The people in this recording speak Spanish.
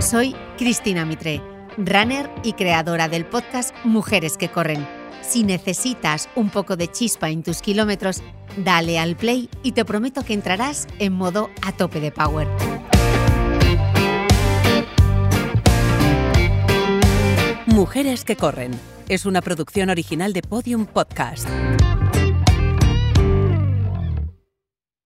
Soy Cristina Mitre, runner y creadora del podcast Mujeres que Corren. Si necesitas un poco de chispa en tus kilómetros, dale al play y te prometo que entrarás en modo a tope de power. Mujeres que corren es una producción original de Podium Podcast.